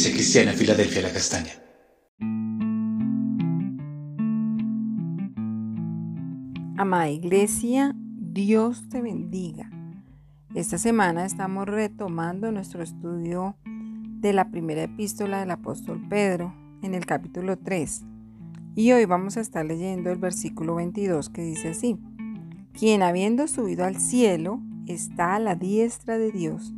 Iglesia Cristiana Filadelfia La Castaña. Amada Iglesia, Dios te bendiga. Esta semana estamos retomando nuestro estudio de la primera epístola del apóstol Pedro en el capítulo 3. Y hoy vamos a estar leyendo el versículo 22 que dice así, quien habiendo subido al cielo está a la diestra de Dios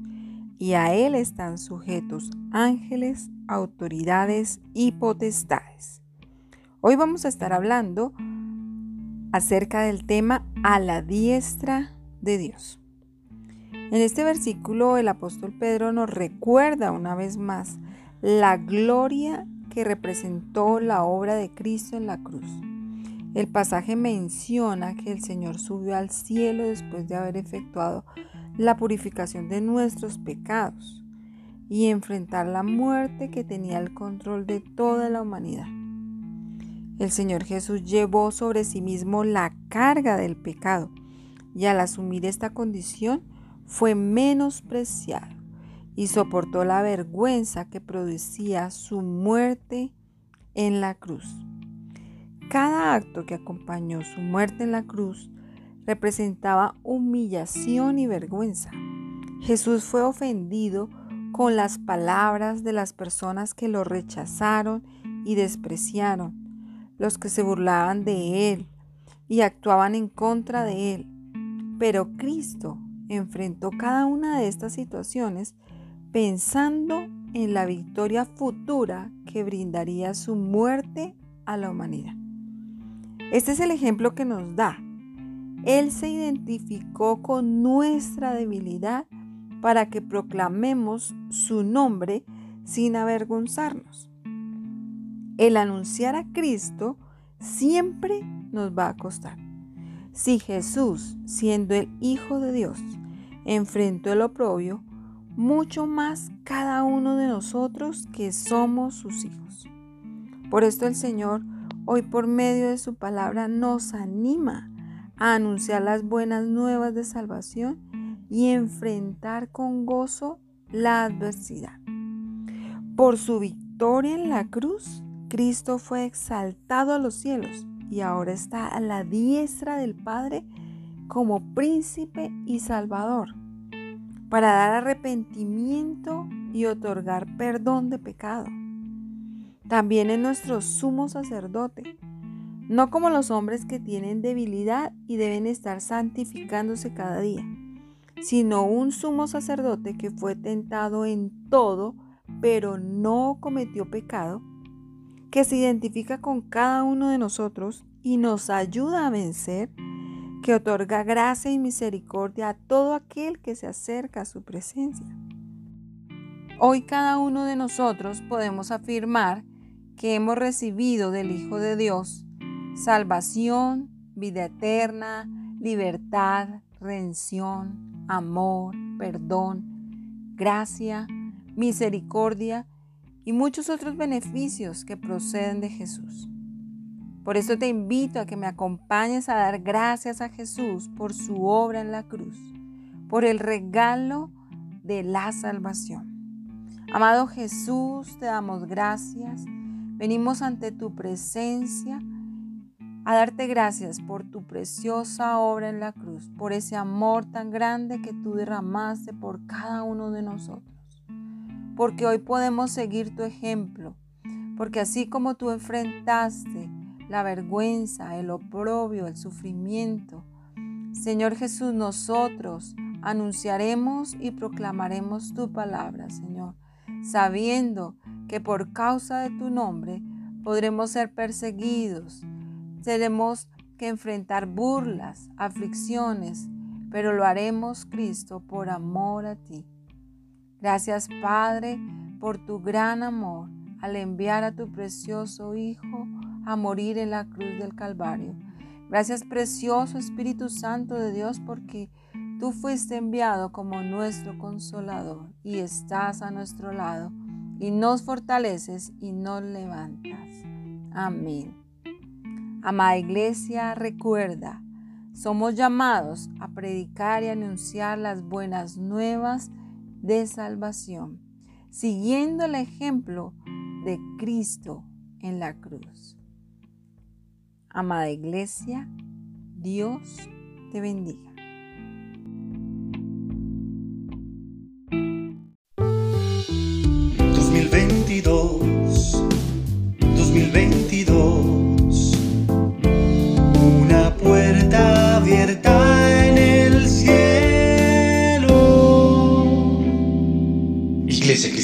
y a él están sujetos ángeles, autoridades y potestades. Hoy vamos a estar hablando acerca del tema a la diestra de Dios. En este versículo el apóstol Pedro nos recuerda una vez más la gloria que representó la obra de Cristo en la cruz. El pasaje menciona que el Señor subió al cielo después de haber efectuado la purificación de nuestros pecados y enfrentar la muerte que tenía el control de toda la humanidad. El Señor Jesús llevó sobre sí mismo la carga del pecado y al asumir esta condición fue menospreciado y soportó la vergüenza que producía su muerte en la cruz. Cada acto que acompañó su muerte en la cruz representaba humillación y vergüenza. Jesús fue ofendido con las palabras de las personas que lo rechazaron y despreciaron, los que se burlaban de él y actuaban en contra de él. Pero Cristo enfrentó cada una de estas situaciones pensando en la victoria futura que brindaría su muerte a la humanidad. Este es el ejemplo que nos da. Él se identificó con nuestra debilidad para que proclamemos su nombre sin avergonzarnos. El anunciar a Cristo siempre nos va a costar. Si Jesús, siendo el Hijo de Dios, enfrentó el oprobio, mucho más cada uno de nosotros que somos sus hijos. Por esto el Señor hoy por medio de su palabra nos anima a anunciar las buenas nuevas de salvación y enfrentar con gozo la adversidad. Por su victoria en la cruz, Cristo fue exaltado a los cielos y ahora está a la diestra del Padre como príncipe y salvador para dar arrepentimiento y otorgar perdón de pecado. También es nuestro sumo sacerdote, no como los hombres que tienen debilidad y deben estar santificándose cada día, sino un sumo sacerdote que fue tentado en todo, pero no cometió pecado, que se identifica con cada uno de nosotros y nos ayuda a vencer que otorga gracia y misericordia a todo aquel que se acerca a su presencia. Hoy cada uno de nosotros podemos afirmar que hemos recibido del Hijo de Dios salvación, vida eterna, libertad, redención, amor, perdón, gracia, misericordia y muchos otros beneficios que proceden de Jesús. Por eso te invito a que me acompañes a dar gracias a Jesús por su obra en la cruz, por el regalo de la salvación. Amado Jesús, te damos gracias. Venimos ante tu presencia a darte gracias por tu preciosa obra en la cruz, por ese amor tan grande que tú derramaste por cada uno de nosotros. Porque hoy podemos seguir tu ejemplo, porque así como tú enfrentaste la vergüenza, el oprobio, el sufrimiento. Señor Jesús, nosotros anunciaremos y proclamaremos tu palabra, Señor, sabiendo que por causa de tu nombre podremos ser perseguidos, tenemos que enfrentar burlas, aflicciones, pero lo haremos, Cristo, por amor a ti. Gracias, Padre, por tu gran amor al enviar a tu precioso Hijo a morir en la cruz del Calvario. Gracias precioso Espíritu Santo de Dios porque tú fuiste enviado como nuestro consolador y estás a nuestro lado y nos fortaleces y nos levantas. Amén. Amada iglesia, recuerda, somos llamados a predicar y anunciar las buenas nuevas de salvación. siguiendo el ejemplo de Cristo en la cruz. Amada Iglesia, Dios te bendiga.